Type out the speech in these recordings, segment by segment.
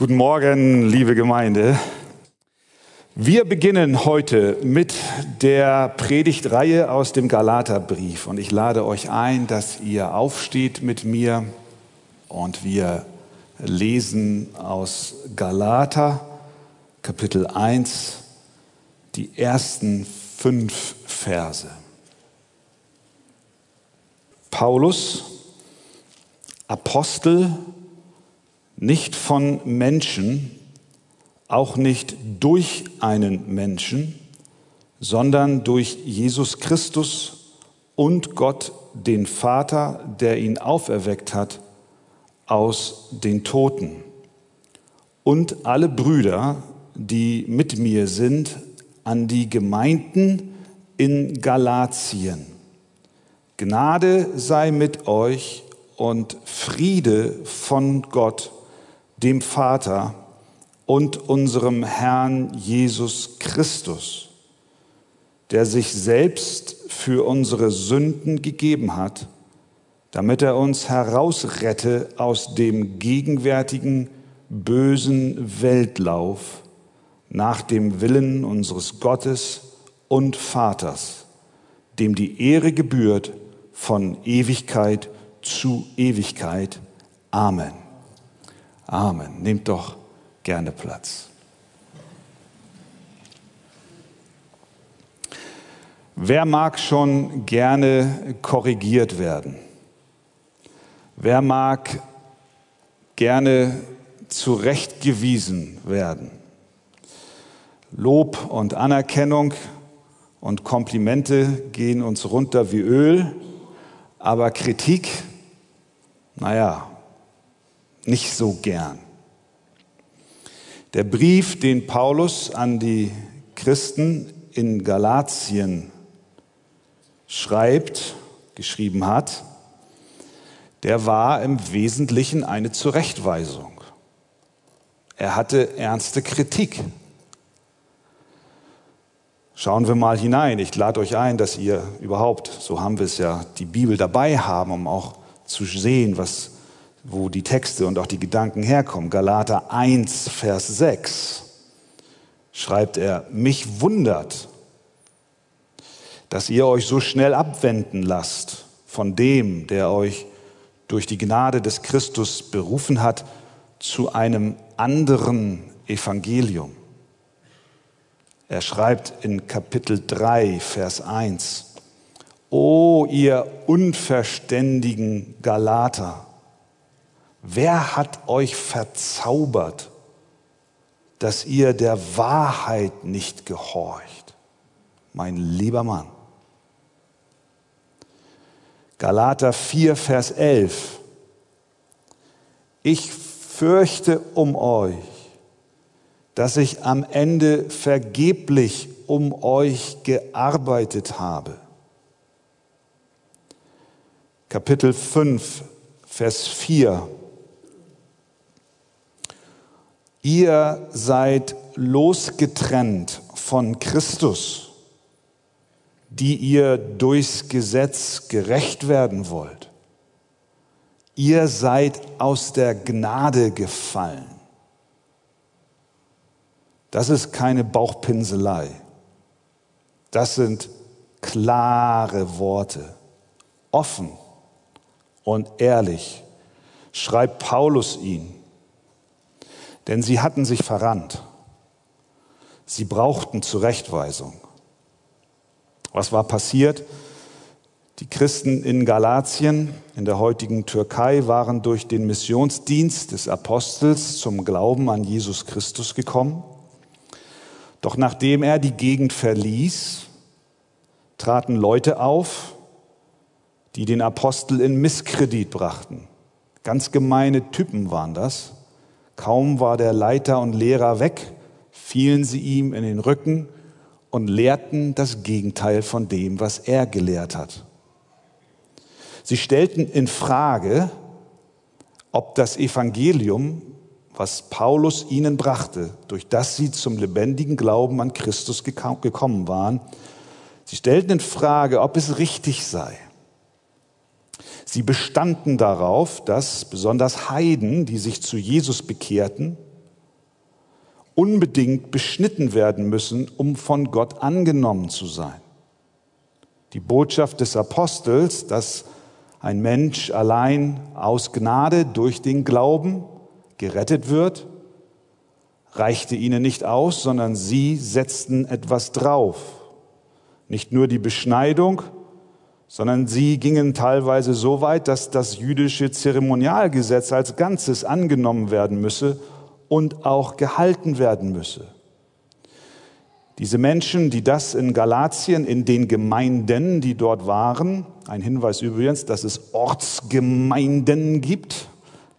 Guten Morgen, liebe Gemeinde. Wir beginnen heute mit der Predigtreihe aus dem Galaterbrief und ich lade euch ein, dass ihr aufsteht mit mir und wir lesen aus Galater Kapitel 1 die ersten fünf Verse. Paulus, Apostel, nicht von Menschen, auch nicht durch einen Menschen, sondern durch Jesus Christus und Gott, den Vater, der ihn auferweckt hat aus den Toten. Und alle Brüder, die mit mir sind, an die Gemeinden in Galatien. Gnade sei mit euch und Friede von Gott, dem Vater und unserem Herrn Jesus Christus, der sich selbst für unsere Sünden gegeben hat, damit er uns herausrette aus dem gegenwärtigen bösen Weltlauf nach dem Willen unseres Gottes und Vaters, dem die Ehre gebührt von Ewigkeit zu Ewigkeit. Amen. Amen. Nehmt doch gerne Platz. Wer mag schon gerne korrigiert werden? Wer mag gerne zurechtgewiesen werden? Lob und Anerkennung und Komplimente gehen uns runter wie Öl, aber Kritik, naja, nicht so gern. Der Brief, den Paulus an die Christen in Galatien schreibt, geschrieben hat, der war im Wesentlichen eine Zurechtweisung. Er hatte ernste Kritik. Schauen wir mal hinein. Ich lade euch ein, dass ihr überhaupt, so haben wir es ja, die Bibel dabei haben, um auch zu sehen, was wo die Texte und auch die Gedanken herkommen. Galater 1, Vers 6 schreibt er, mich wundert, dass ihr euch so schnell abwenden lasst von dem, der euch durch die Gnade des Christus berufen hat, zu einem anderen Evangelium. Er schreibt in Kapitel 3, Vers 1, O ihr unverständigen Galater, Wer hat euch verzaubert, dass ihr der Wahrheit nicht gehorcht? Mein lieber Mann. Galater 4, Vers 11. Ich fürchte um euch, dass ich am Ende vergeblich um euch gearbeitet habe. Kapitel 5, Vers 4. Ihr seid losgetrennt von Christus, die ihr durchs Gesetz gerecht werden wollt. Ihr seid aus der Gnade gefallen. Das ist keine Bauchpinselei. Das sind klare Worte, offen und ehrlich schreibt Paulus ihn denn sie hatten sich verrannt. Sie brauchten Zurechtweisung. Was war passiert? Die Christen in Galatien, in der heutigen Türkei, waren durch den Missionsdienst des Apostels zum Glauben an Jesus Christus gekommen. Doch nachdem er die Gegend verließ, traten Leute auf, die den Apostel in Misskredit brachten. Ganz gemeine Typen waren das. Kaum war der Leiter und Lehrer weg, fielen sie ihm in den Rücken und lehrten das Gegenteil von dem, was er gelehrt hat. Sie stellten in Frage, ob das Evangelium, was Paulus ihnen brachte, durch das sie zum lebendigen Glauben an Christus gekommen waren, sie stellten in Frage, ob es richtig sei. Sie bestanden darauf, dass besonders Heiden, die sich zu Jesus bekehrten, unbedingt beschnitten werden müssen, um von Gott angenommen zu sein. Die Botschaft des Apostels, dass ein Mensch allein aus Gnade durch den Glauben gerettet wird, reichte ihnen nicht aus, sondern sie setzten etwas drauf. Nicht nur die Beschneidung, sondern sie gingen teilweise so weit, dass das jüdische Zeremonialgesetz als Ganzes angenommen werden müsse und auch gehalten werden müsse. Diese Menschen, die das in Galatien, in den Gemeinden, die dort waren, ein Hinweis übrigens, dass es Ortsgemeinden gibt,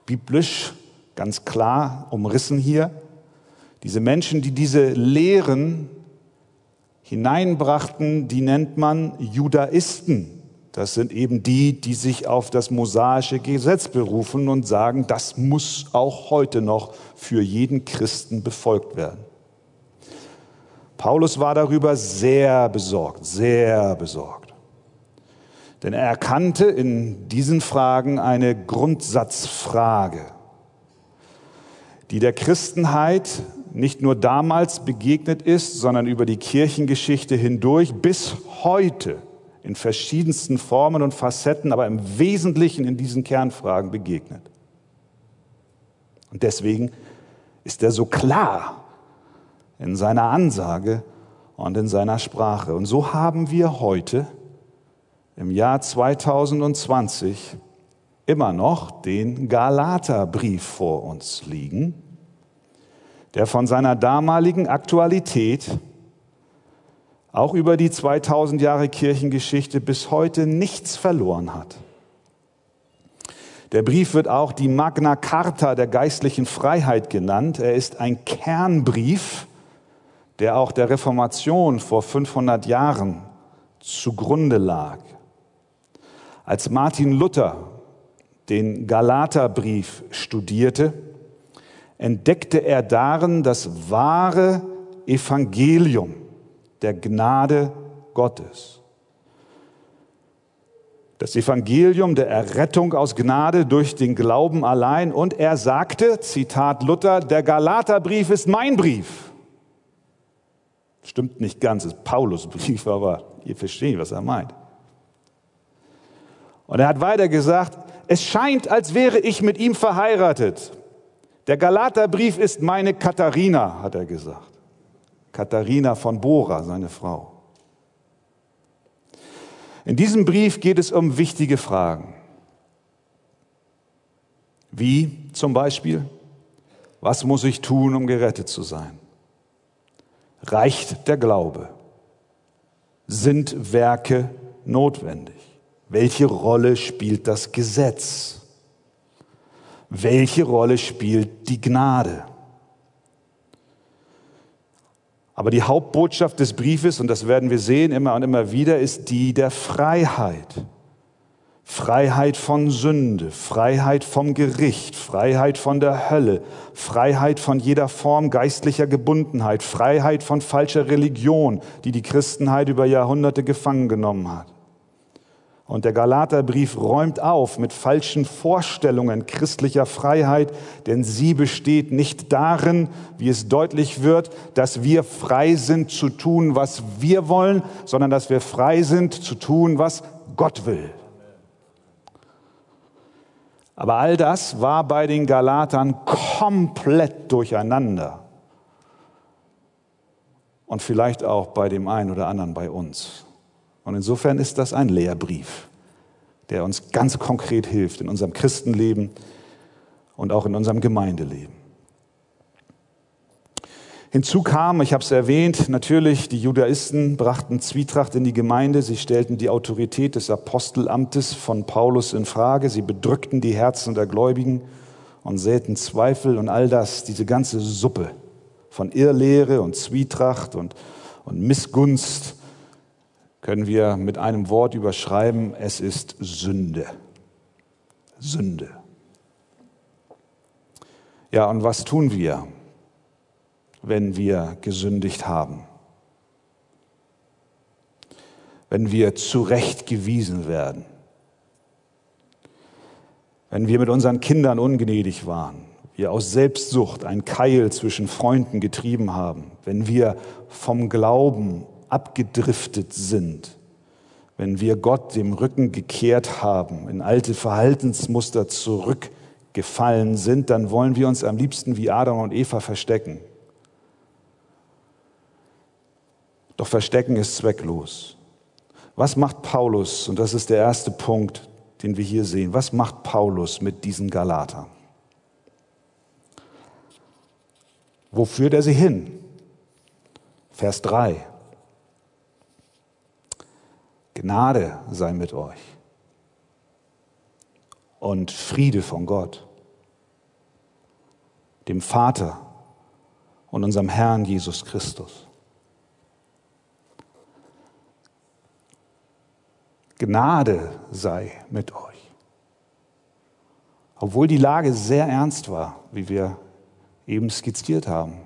biblisch ganz klar umrissen hier, diese Menschen, die diese Lehren hineinbrachten, die nennt man Judaisten. Das sind eben die, die sich auf das mosaische Gesetz berufen und sagen, das muss auch heute noch für jeden Christen befolgt werden. Paulus war darüber sehr besorgt, sehr besorgt. Denn er erkannte in diesen Fragen eine Grundsatzfrage, die der Christenheit nicht nur damals begegnet ist, sondern über die Kirchengeschichte hindurch bis heute in verschiedensten Formen und Facetten, aber im Wesentlichen in diesen Kernfragen begegnet. Und deswegen ist er so klar in seiner Ansage und in seiner Sprache. Und so haben wir heute im Jahr 2020 immer noch den Galaterbrief vor uns liegen, der von seiner damaligen Aktualität auch über die 2000 Jahre Kirchengeschichte bis heute nichts verloren hat. Der Brief wird auch die Magna Carta der geistlichen Freiheit genannt. Er ist ein Kernbrief, der auch der Reformation vor 500 Jahren zugrunde lag. Als Martin Luther den Galaterbrief studierte, entdeckte er darin das wahre Evangelium der Gnade Gottes. Das Evangelium der Errettung aus Gnade durch den Glauben allein. Und er sagte, Zitat Luther, der Galaterbrief ist mein Brief. Stimmt nicht ganz, ist Paulus Brief, aber ihr versteht, was er meint. Und er hat weiter gesagt, es scheint, als wäre ich mit ihm verheiratet. Der Galaterbrief ist meine Katharina, hat er gesagt. Katharina von Bora, seine Frau. In diesem Brief geht es um wichtige Fragen. Wie zum Beispiel, was muss ich tun, um gerettet zu sein? Reicht der Glaube? Sind Werke notwendig? Welche Rolle spielt das Gesetz? welche Rolle spielt die Gnade? Aber die Hauptbotschaft des Briefes, und das werden wir sehen immer und immer wieder, ist die der Freiheit. Freiheit von Sünde, Freiheit vom Gericht, Freiheit von der Hölle, Freiheit von jeder Form geistlicher Gebundenheit, Freiheit von falscher Religion, die die Christenheit über Jahrhunderte gefangen genommen hat. Und der Galaterbrief räumt auf mit falschen Vorstellungen christlicher Freiheit, denn sie besteht nicht darin, wie es deutlich wird, dass wir frei sind zu tun, was wir wollen, sondern dass wir frei sind zu tun, was Gott will. Aber all das war bei den Galatern komplett durcheinander. Und vielleicht auch bei dem einen oder anderen bei uns. Und insofern ist das ein Lehrbrief, der uns ganz konkret hilft in unserem Christenleben und auch in unserem Gemeindeleben. Hinzu kam, ich habe es erwähnt, natürlich, die Judaisten brachten Zwietracht in die Gemeinde, sie stellten die Autorität des Apostelamtes von Paulus in Frage, sie bedrückten die Herzen der Gläubigen und säten Zweifel und all das, diese ganze Suppe von Irrlehre und Zwietracht und, und Missgunst können wir mit einem Wort überschreiben, es ist Sünde. Sünde. Ja, und was tun wir, wenn wir gesündigt haben? Wenn wir zurechtgewiesen werden? Wenn wir mit unseren Kindern ungnädig waren? wir aus Selbstsucht ein Keil zwischen Freunden getrieben haben, wenn wir vom Glauben abgedriftet sind, wenn wir Gott dem Rücken gekehrt haben, in alte Verhaltensmuster zurückgefallen sind, dann wollen wir uns am liebsten wie Adam und Eva verstecken. Doch Verstecken ist zwecklos. Was macht Paulus? Und das ist der erste Punkt, den wir hier sehen. Was macht Paulus mit diesen Galatern? Wo führt er sie hin? Vers 3. Gnade sei mit euch und Friede von Gott, dem Vater und unserem Herrn Jesus Christus. Gnade sei mit euch. Obwohl die Lage sehr ernst war, wie wir eben skizziert haben.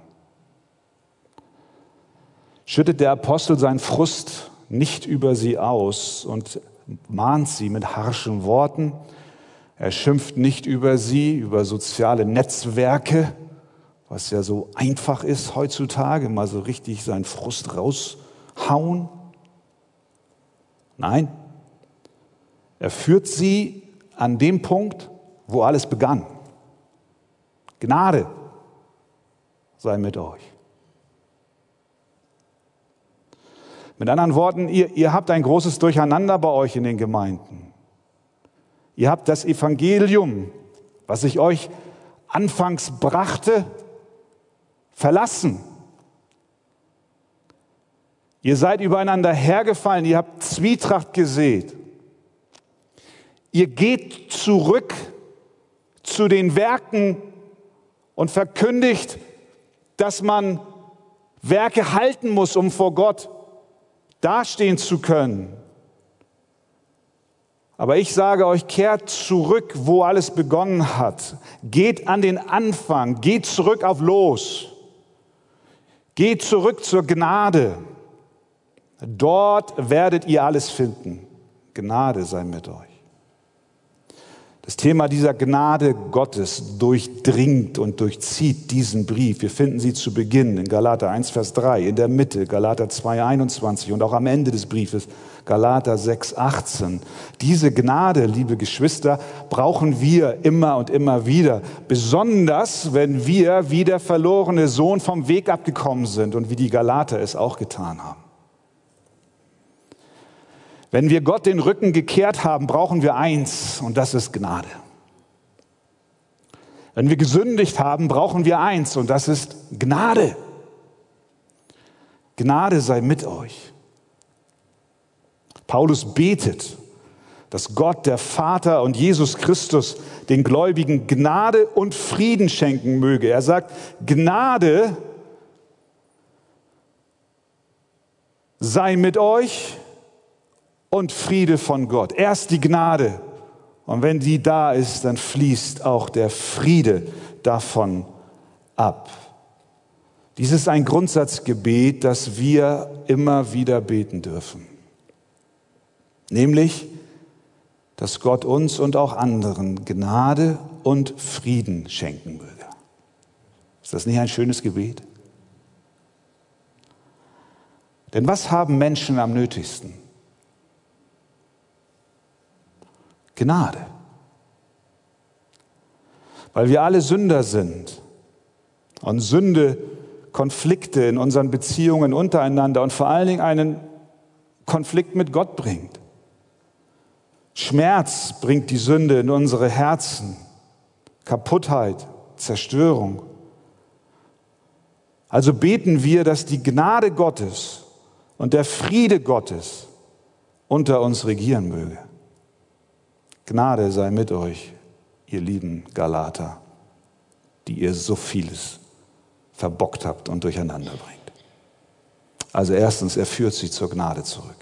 Schüttet der Apostel seinen Frust nicht über sie aus und mahnt sie mit harschen Worten. Er schimpft nicht über sie, über soziale Netzwerke, was ja so einfach ist heutzutage, mal so richtig seinen Frust raushauen. Nein, er führt sie an dem Punkt, wo alles begann. Gnade sei mit euch. Mit anderen Worten, ihr, ihr habt ein großes Durcheinander bei euch in den Gemeinden. Ihr habt das Evangelium, was ich euch anfangs brachte, verlassen. Ihr seid übereinander hergefallen, ihr habt Zwietracht gesät. Ihr geht zurück zu den Werken und verkündigt dass man Werke halten muss, um vor Gott dastehen zu können. Aber ich sage euch, kehrt zurück, wo alles begonnen hat. Geht an den Anfang, geht zurück auf Los. Geht zurück zur Gnade. Dort werdet ihr alles finden. Gnade sei mit euch. Das Thema dieser Gnade Gottes durchdringt und durchzieht diesen Brief. Wir finden sie zu Beginn in Galater 1, Vers 3, in der Mitte Galater 2, 21 und auch am Ende des Briefes Galater 6, 18. Diese Gnade, liebe Geschwister, brauchen wir immer und immer wieder. Besonders, wenn wir wie der verlorene Sohn vom Weg abgekommen sind und wie die Galater es auch getan haben. Wenn wir Gott den Rücken gekehrt haben, brauchen wir eins und das ist Gnade. Wenn wir gesündigt haben, brauchen wir eins und das ist Gnade. Gnade sei mit euch. Paulus betet, dass Gott, der Vater und Jesus Christus den Gläubigen Gnade und Frieden schenken möge. Er sagt, Gnade sei mit euch und Friede von Gott. Erst die Gnade. Und wenn die da ist, dann fließt auch der Friede davon ab. Dies ist ein Grundsatzgebet, das wir immer wieder beten dürfen. Nämlich, dass Gott uns und auch anderen Gnade und Frieden schenken möge. Ist das nicht ein schönes Gebet? Denn was haben Menschen am nötigsten? Gnade. Weil wir alle Sünder sind und Sünde Konflikte in unseren Beziehungen untereinander und vor allen Dingen einen Konflikt mit Gott bringt. Schmerz bringt die Sünde in unsere Herzen, Kaputtheit, Zerstörung. Also beten wir, dass die Gnade Gottes und der Friede Gottes unter uns regieren möge. Gnade sei mit euch, ihr lieben Galater, die ihr so vieles verbockt habt und durcheinander bringt. Also erstens, er führt sie zur Gnade zurück.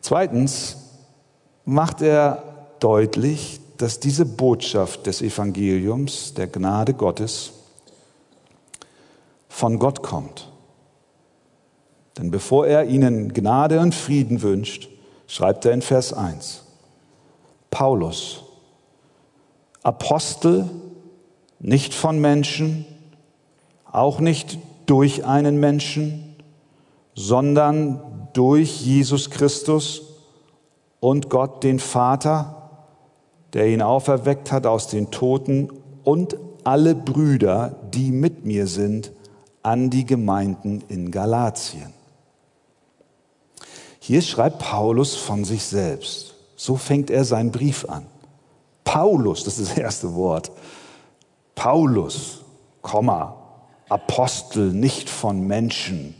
Zweitens macht er deutlich, dass diese Botschaft des Evangeliums, der Gnade Gottes, von Gott kommt. Denn bevor er ihnen Gnade und Frieden wünscht, schreibt er in Vers 1. Paulus, Apostel, nicht von Menschen, auch nicht durch einen Menschen, sondern durch Jesus Christus und Gott den Vater, der ihn auferweckt hat aus den Toten und alle Brüder, die mit mir sind, an die Gemeinden in Galatien. Hier schreibt Paulus von sich selbst. So fängt er seinen Brief an. Paulus, das ist das erste Wort. Paulus, Komma, Apostel nicht von Menschen,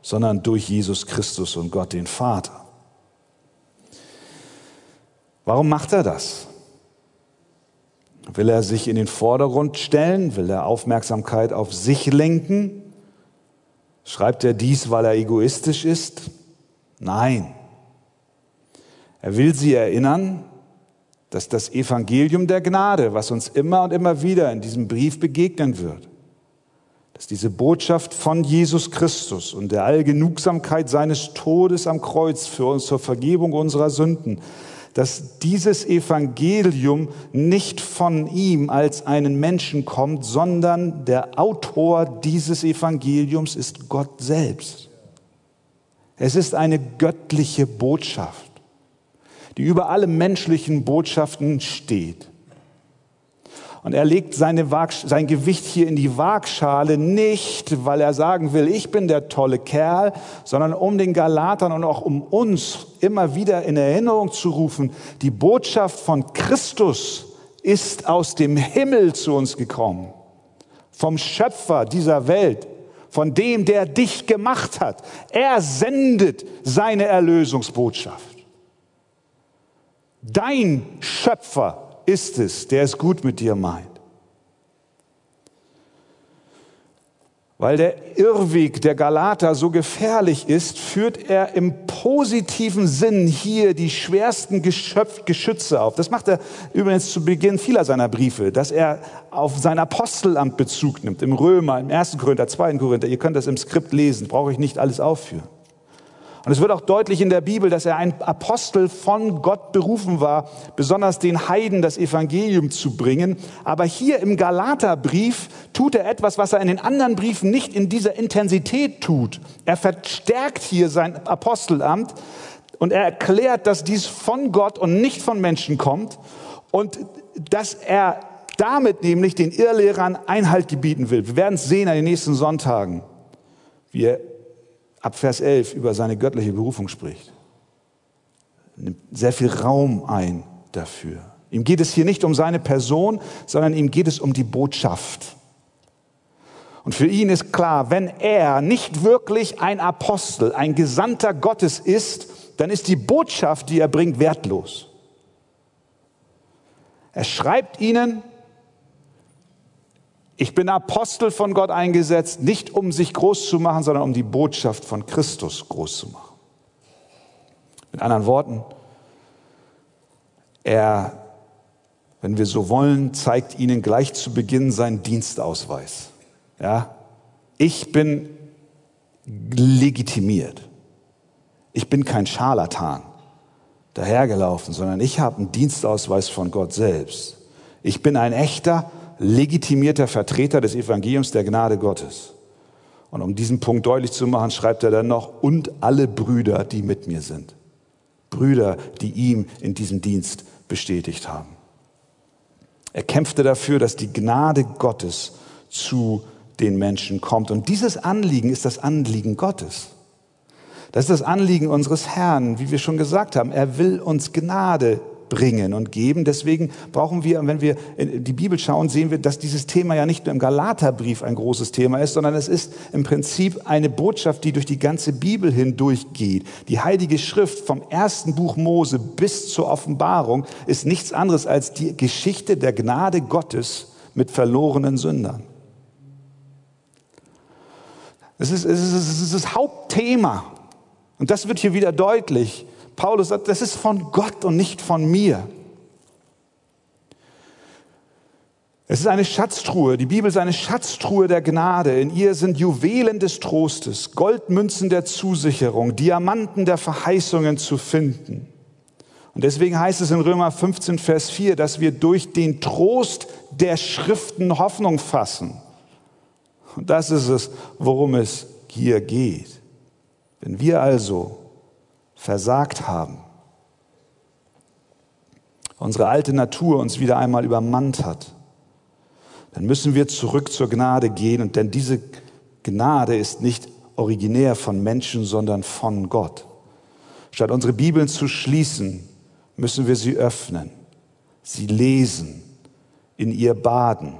sondern durch Jesus Christus und Gott den Vater. Warum macht er das? Will er sich in den Vordergrund stellen? Will er Aufmerksamkeit auf sich lenken? Schreibt er dies, weil er egoistisch ist? Nein. Er will sie erinnern, dass das Evangelium der Gnade, was uns immer und immer wieder in diesem Brief begegnen wird, dass diese Botschaft von Jesus Christus und der Allgenugsamkeit seines Todes am Kreuz für uns zur Vergebung unserer Sünden, dass dieses Evangelium nicht von ihm als einen Menschen kommt, sondern der Autor dieses Evangeliums ist Gott selbst. Es ist eine göttliche Botschaft, die über alle menschlichen Botschaften steht. Und er legt seine sein Gewicht hier in die Waagschale nicht, weil er sagen will, ich bin der tolle Kerl, sondern um den Galatern und auch um uns immer wieder in Erinnerung zu rufen, die Botschaft von Christus ist aus dem Himmel zu uns gekommen, vom Schöpfer dieser Welt, von dem, der dich gemacht hat. Er sendet seine Erlösungsbotschaft. Dein Schöpfer ist es, der es gut mit dir meint. Weil der Irrweg der Galater so gefährlich ist, führt er im positiven Sinn hier die schwersten Geschöpf, Geschütze auf. Das macht er übrigens zu Beginn vieler seiner Briefe, dass er auf sein Apostelamt Bezug nimmt, im Römer, im 1. Korinther, 2. Korinther. Ihr könnt das im Skript lesen, brauche ich nicht alles aufführen. Und es wird auch deutlich in der Bibel, dass er ein Apostel von Gott berufen war, besonders den Heiden das Evangelium zu bringen. Aber hier im Galaterbrief tut er etwas, was er in den anderen Briefen nicht in dieser Intensität tut. Er verstärkt hier sein Apostelamt und er erklärt, dass dies von Gott und nicht von Menschen kommt und dass er damit nämlich den Irrlehrern Einhalt gebieten will. Wir werden es sehen an den nächsten Sonntagen, wie er ab Vers 11 über seine göttliche Berufung spricht. Nimmt sehr viel Raum ein dafür. Ihm geht es hier nicht um seine Person, sondern ihm geht es um die Botschaft. Und für ihn ist klar, wenn er nicht wirklich ein Apostel, ein Gesandter Gottes ist, dann ist die Botschaft, die er bringt, wertlos. Er schreibt ihnen, ich bin Apostel von Gott eingesetzt, nicht um sich groß zu machen, sondern um die Botschaft von Christus groß zu machen. Mit anderen Worten, er, wenn wir so wollen, zeigt ihnen gleich zu Beginn seinen Dienstausweis. Ja? Ich bin legitimiert. Ich bin kein Scharlatan dahergelaufen, sondern ich habe einen Dienstausweis von Gott selbst. Ich bin ein echter legitimierter Vertreter des Evangeliums der Gnade Gottes. Und um diesen Punkt deutlich zu machen, schreibt er dann noch, und alle Brüder, die mit mir sind. Brüder, die ihm in diesem Dienst bestätigt haben. Er kämpfte dafür, dass die Gnade Gottes zu den Menschen kommt. Und dieses Anliegen ist das Anliegen Gottes. Das ist das Anliegen unseres Herrn, wie wir schon gesagt haben. Er will uns Gnade bringen und geben. Deswegen brauchen wir, wenn wir in die Bibel schauen, sehen wir, dass dieses Thema ja nicht nur im Galaterbrief ein großes Thema ist, sondern es ist im Prinzip eine Botschaft, die durch die ganze Bibel hindurchgeht. Die Heilige Schrift vom ersten Buch Mose bis zur Offenbarung ist nichts anderes als die Geschichte der Gnade Gottes mit verlorenen Sündern. Es ist, es ist, es ist das Hauptthema. Und das wird hier wieder deutlich. Paulus sagt, das ist von Gott und nicht von mir. Es ist eine Schatztruhe. Die Bibel ist eine Schatztruhe der Gnade. In ihr sind Juwelen des Trostes, Goldmünzen der Zusicherung, Diamanten der Verheißungen zu finden. Und deswegen heißt es in Römer 15, Vers 4, dass wir durch den Trost der Schriften Hoffnung fassen. Und das ist es, worum es hier geht. Wenn wir also versagt haben, unsere alte Natur uns wieder einmal übermannt hat, dann müssen wir zurück zur Gnade gehen. Und denn diese Gnade ist nicht originär von Menschen, sondern von Gott. Statt unsere Bibeln zu schließen, müssen wir sie öffnen, sie lesen, in ihr baden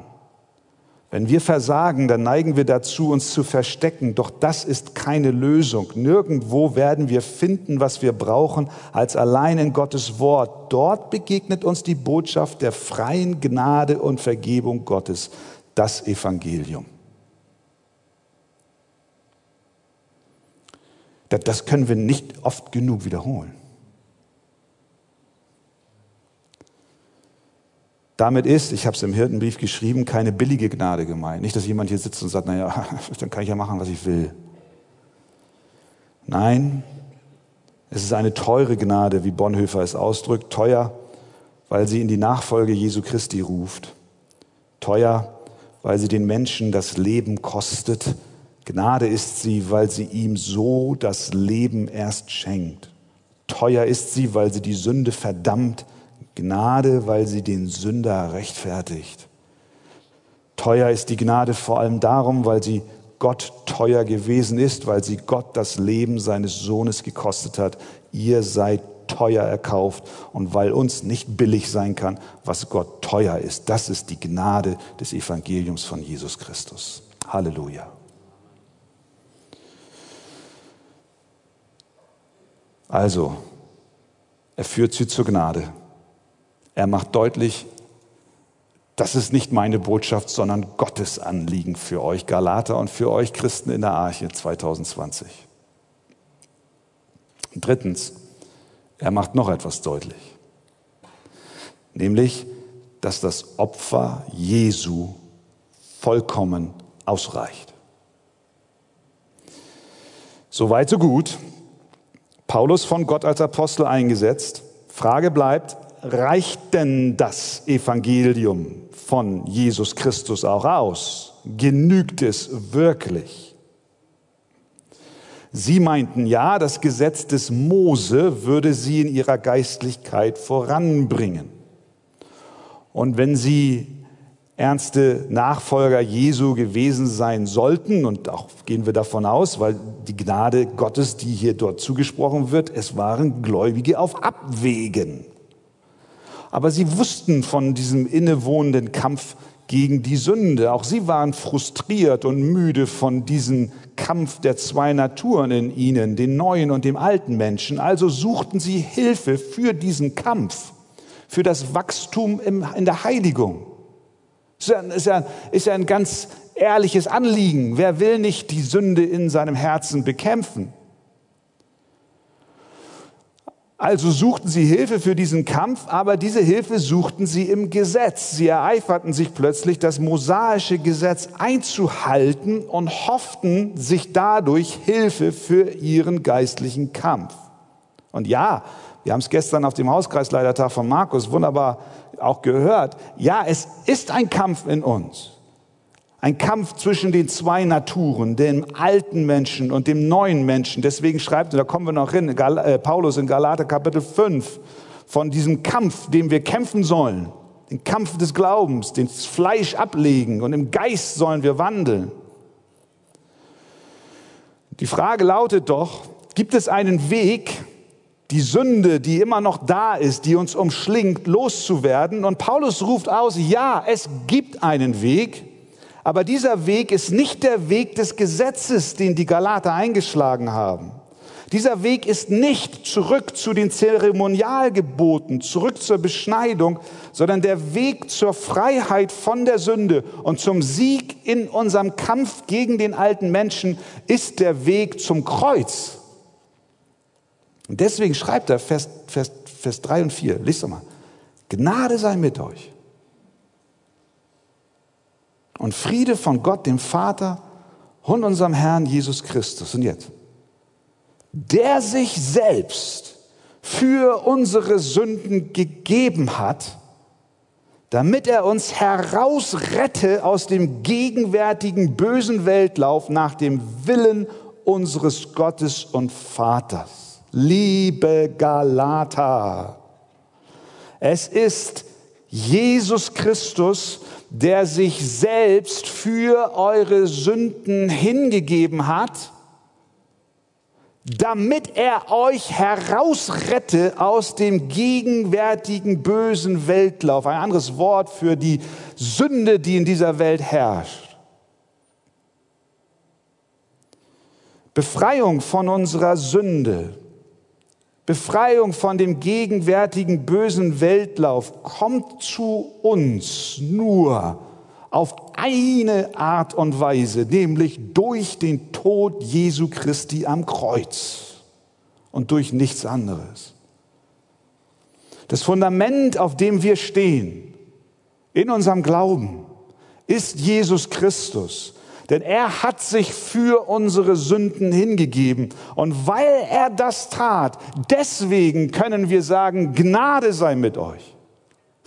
wenn wir versagen, dann neigen wir dazu, uns zu verstecken. Doch das ist keine Lösung. Nirgendwo werden wir finden, was wir brauchen, als allein in Gottes Wort. Dort begegnet uns die Botschaft der freien Gnade und Vergebung Gottes, das Evangelium. Das können wir nicht oft genug wiederholen. Damit ist, ich habe es im Hirtenbrief geschrieben, keine billige Gnade gemeint. Nicht, dass jemand hier sitzt und sagt, naja, dann kann ich ja machen, was ich will. Nein, es ist eine teure Gnade, wie Bonhoeffer es ausdrückt. Teuer, weil sie in die Nachfolge Jesu Christi ruft. Teuer, weil sie den Menschen das Leben kostet. Gnade ist sie, weil sie ihm so das Leben erst schenkt. Teuer ist sie, weil sie die Sünde verdammt Gnade, weil sie den Sünder rechtfertigt. Teuer ist die Gnade vor allem darum, weil sie Gott teuer gewesen ist, weil sie Gott das Leben seines Sohnes gekostet hat. Ihr seid teuer erkauft und weil uns nicht billig sein kann, was Gott teuer ist. Das ist die Gnade des Evangeliums von Jesus Christus. Halleluja. Also, er führt sie zur Gnade. Er macht deutlich, das ist nicht meine Botschaft, sondern Gottes Anliegen für euch Galater und für euch Christen in der Arche 2020. Drittens, er macht noch etwas deutlich, nämlich, dass das Opfer Jesu vollkommen ausreicht. Soweit so gut. Paulus von Gott als Apostel eingesetzt. Frage bleibt, reicht denn das Evangelium von Jesus Christus auch aus? Genügt es wirklich? Sie meinten ja, das Gesetz des Mose würde sie in ihrer Geistlichkeit voranbringen. Und wenn sie ernste Nachfolger Jesu gewesen sein sollten, und auch gehen wir davon aus, weil die Gnade Gottes, die hier dort zugesprochen wird, es waren Gläubige auf Abwägen. Aber sie wussten von diesem innewohnenden Kampf gegen die Sünde. Auch sie waren frustriert und müde von diesem Kampf der zwei Naturen in ihnen, den neuen und dem alten Menschen. Also suchten sie Hilfe für diesen Kampf, für das Wachstum in der Heiligung. Ist ja, ist, ja, ist ja ein ganz ehrliches Anliegen. Wer will nicht die Sünde in seinem Herzen bekämpfen? Also suchten sie Hilfe für diesen Kampf, aber diese Hilfe suchten sie im Gesetz. Sie ereiferten sich plötzlich, das mosaische Gesetz einzuhalten und hofften sich dadurch Hilfe für ihren geistlichen Kampf. Und ja, wir haben es gestern auf dem Hauskreisleitertag von Markus wunderbar auch gehört. Ja, es ist ein Kampf in uns. Ein Kampf zwischen den zwei Naturen, dem alten Menschen und dem neuen Menschen. Deswegen schreibt, und da kommen wir noch hin, äh, Paulus in Galater Kapitel 5, von diesem Kampf, dem wir kämpfen sollen. Den Kampf des Glaubens, den Fleisch ablegen und im Geist sollen wir wandeln. Die Frage lautet doch, gibt es einen Weg, die Sünde, die immer noch da ist, die uns umschlingt, loszuwerden? Und Paulus ruft aus, ja, es gibt einen Weg, aber dieser Weg ist nicht der Weg des Gesetzes, den die Galater eingeschlagen haben. Dieser Weg ist nicht zurück zu den Zeremonialgeboten, zurück zur Beschneidung, sondern der Weg zur Freiheit von der Sünde und zum Sieg in unserem Kampf gegen den alten Menschen ist der Weg zum Kreuz. Und deswegen schreibt er Vers, Vers, Vers 3 und 4, liest doch mal, Gnade sei mit euch und Friede von Gott, dem Vater und unserem Herrn Jesus Christus. Und jetzt, der sich selbst für unsere Sünden gegeben hat, damit er uns herausrette aus dem gegenwärtigen bösen Weltlauf nach dem Willen unseres Gottes und Vaters. Liebe Galater, es ist Jesus Christus, der sich selbst für eure Sünden hingegeben hat, damit er euch herausrette aus dem gegenwärtigen bösen Weltlauf. Ein anderes Wort für die Sünde, die in dieser Welt herrscht. Befreiung von unserer Sünde, Befreiung von dem gegenwärtigen bösen Weltlauf kommt zu uns nur auf eine Art und Weise, nämlich durch den Tod Jesu Christi am Kreuz und durch nichts anderes. Das Fundament, auf dem wir stehen, in unserem Glauben, ist Jesus Christus. Denn er hat sich für unsere Sünden hingegeben. Und weil er das tat, deswegen können wir sagen, Gnade sei mit euch.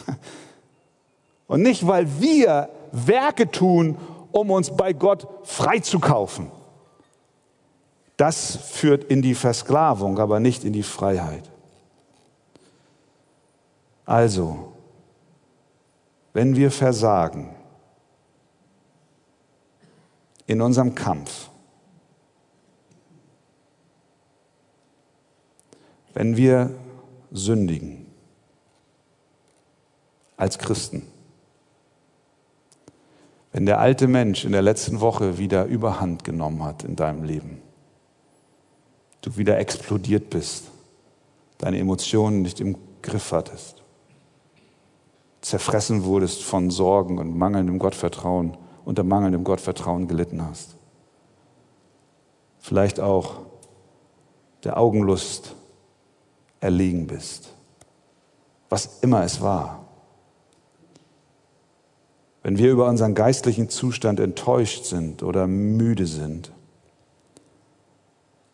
Und nicht, weil wir Werke tun, um uns bei Gott freizukaufen. Das führt in die Versklavung, aber nicht in die Freiheit. Also, wenn wir versagen in unserem Kampf, wenn wir sündigen als Christen, wenn der alte Mensch in der letzten Woche wieder überhand genommen hat in deinem Leben, du wieder explodiert bist, deine Emotionen nicht im Griff hattest, zerfressen wurdest von Sorgen und mangelndem Gottvertrauen, unter mangelndem Gottvertrauen gelitten hast. Vielleicht auch der Augenlust erlegen bist, was immer es war. Wenn wir über unseren geistlichen Zustand enttäuscht sind oder müde sind,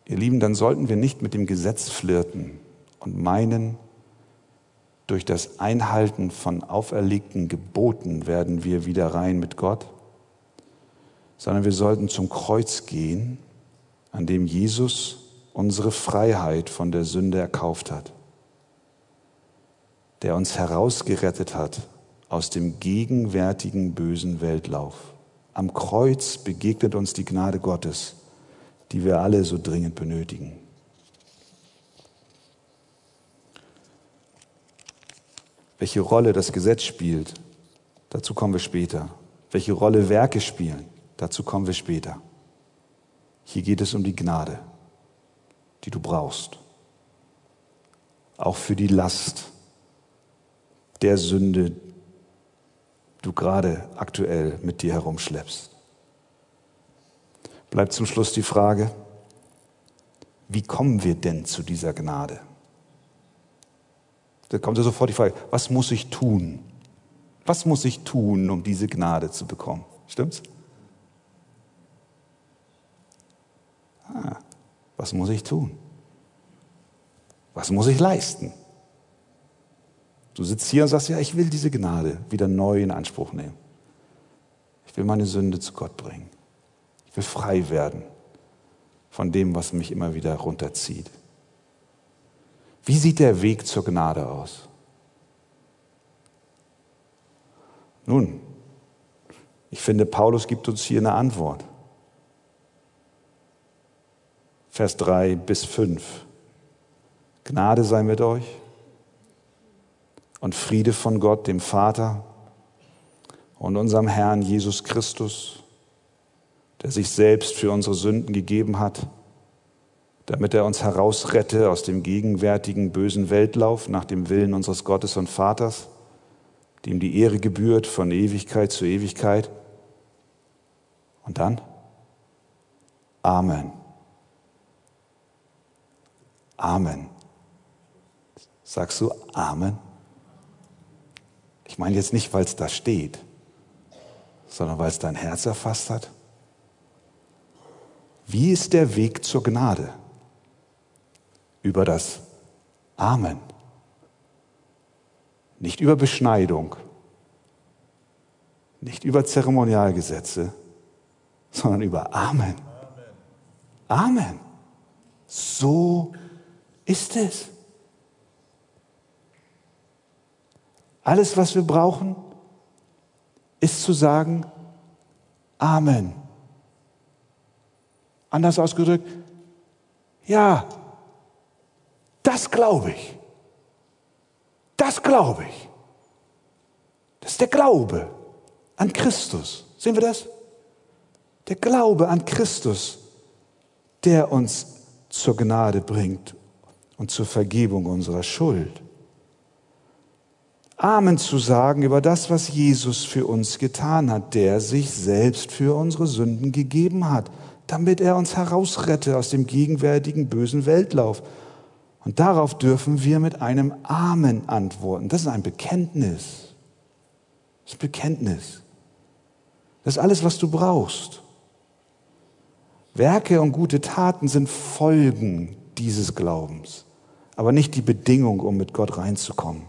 ihr Lieben, dann sollten wir nicht mit dem Gesetz flirten und meinen, durch das Einhalten von auferlegten Geboten werden wir wieder rein mit Gott, sondern wir sollten zum Kreuz gehen, an dem Jesus unsere Freiheit von der Sünde erkauft hat, der uns herausgerettet hat aus dem gegenwärtigen bösen Weltlauf. Am Kreuz begegnet uns die Gnade Gottes, die wir alle so dringend benötigen. Welche Rolle das Gesetz spielt, dazu kommen wir später. Welche Rolle Werke spielen, dazu kommen wir später. Hier geht es um die Gnade, die du brauchst. Auch für die Last der Sünde, du gerade aktuell mit dir herumschleppst. Bleibt zum Schluss die Frage, wie kommen wir denn zu dieser Gnade? Da kommt ja sofort die Frage, was muss ich tun? Was muss ich tun, um diese Gnade zu bekommen? Stimmt's? Ah, was muss ich tun? Was muss ich leisten? Du sitzt hier und sagst, ja, ich will diese Gnade wieder neu in Anspruch nehmen. Ich will meine Sünde zu Gott bringen. Ich will frei werden von dem, was mich immer wieder runterzieht. Wie sieht der Weg zur Gnade aus? Nun, ich finde, Paulus gibt uns hier eine Antwort. Vers 3 bis 5. Gnade sei mit euch und Friede von Gott, dem Vater und unserem Herrn Jesus Christus, der sich selbst für unsere Sünden gegeben hat, damit er uns herausrette aus dem gegenwärtigen bösen Weltlauf nach dem Willen unseres Gottes und Vaters, dem die Ehre gebührt von Ewigkeit zu Ewigkeit. Und dann? Amen. Amen. Sagst du Amen? Ich meine jetzt nicht, weil es da steht, sondern weil es dein Herz erfasst hat. Wie ist der Weg zur Gnade? Über das Amen. Nicht über Beschneidung, nicht über Zeremonialgesetze, sondern über Amen. Amen. So ist es. Alles, was wir brauchen, ist zu sagen, Amen. Anders ausgedrückt, ja, das glaube ich. Das glaube ich. Das ist der Glaube an Christus. Sehen wir das? Der Glaube an Christus, der uns zur Gnade bringt und zur Vergebung unserer Schuld. Amen zu sagen über das, was Jesus für uns getan hat, der sich selbst für unsere Sünden gegeben hat, damit er uns herausrette aus dem gegenwärtigen bösen Weltlauf. Und darauf dürfen wir mit einem Amen antworten. Das ist ein Bekenntnis. Das ist ein Bekenntnis. Das ist alles, was du brauchst. Werke und gute Taten sind Folgen dieses Glaubens, aber nicht die Bedingung, um mit Gott reinzukommen.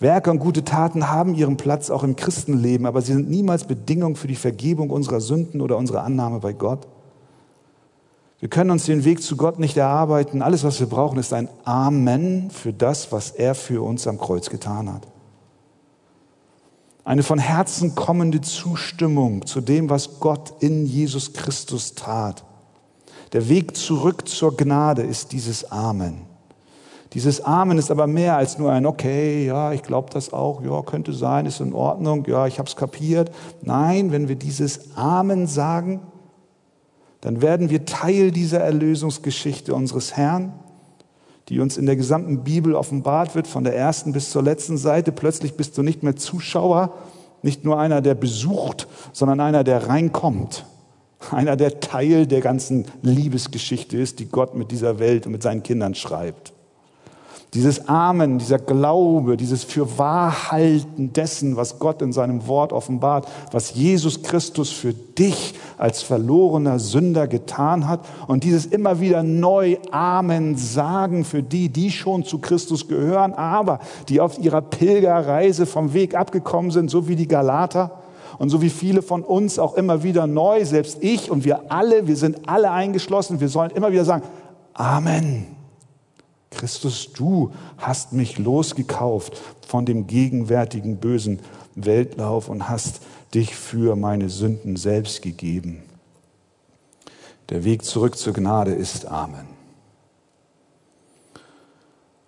Werke und gute Taten haben ihren Platz auch im Christenleben, aber sie sind niemals Bedingung für die Vergebung unserer Sünden oder unsere Annahme bei Gott. Wir können uns den Weg zu Gott nicht erarbeiten. Alles, was wir brauchen, ist ein Amen für das, was er für uns am Kreuz getan hat. Eine von Herzen kommende Zustimmung zu dem, was Gott in Jesus Christus tat. Der Weg zurück zur Gnade ist dieses Amen. Dieses Amen ist aber mehr als nur ein Okay, ja, ich glaube das auch, ja, könnte sein, ist in Ordnung, ja, ich habe es kapiert. Nein, wenn wir dieses Amen sagen, dann werden wir Teil dieser Erlösungsgeschichte unseres Herrn, die uns in der gesamten Bibel offenbart wird, von der ersten bis zur letzten Seite. Plötzlich bist du nicht mehr Zuschauer, nicht nur einer, der besucht, sondern einer, der reinkommt. Einer, der Teil der ganzen Liebesgeschichte ist, die Gott mit dieser Welt und mit seinen Kindern schreibt. Dieses Amen, dieser Glaube, dieses Fürwahrhalten dessen, was Gott in seinem Wort offenbart, was Jesus Christus für dich als verlorener Sünder getan hat und dieses immer wieder neu Amen sagen für die, die schon zu Christus gehören, aber die auf ihrer Pilgerreise vom Weg abgekommen sind, so wie die Galater und so wie viele von uns auch immer wieder neu, selbst ich und wir alle, wir sind alle eingeschlossen, wir sollen immer wieder sagen, Amen. Christus, du hast mich losgekauft von dem gegenwärtigen bösen Weltlauf und hast dich für meine Sünden selbst gegeben. Der Weg zurück zur Gnade ist Amen.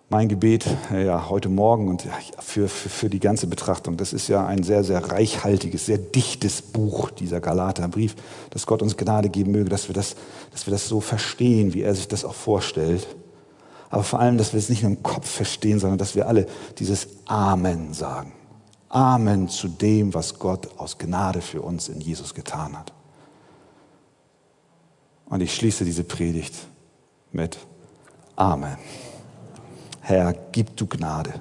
Mein Gebet ja, heute Morgen und für, für, für die ganze Betrachtung, das ist ja ein sehr, sehr reichhaltiges, sehr dichtes Buch, dieser Galaterbrief, dass Gott uns Gnade geben möge, dass wir das, dass wir das so verstehen, wie er sich das auch vorstellt aber vor allem, dass wir es nicht nur im Kopf verstehen, sondern dass wir alle dieses Amen sagen. Amen zu dem, was Gott aus Gnade für uns in Jesus getan hat. Und ich schließe diese Predigt mit Amen. Herr, gib du Gnade.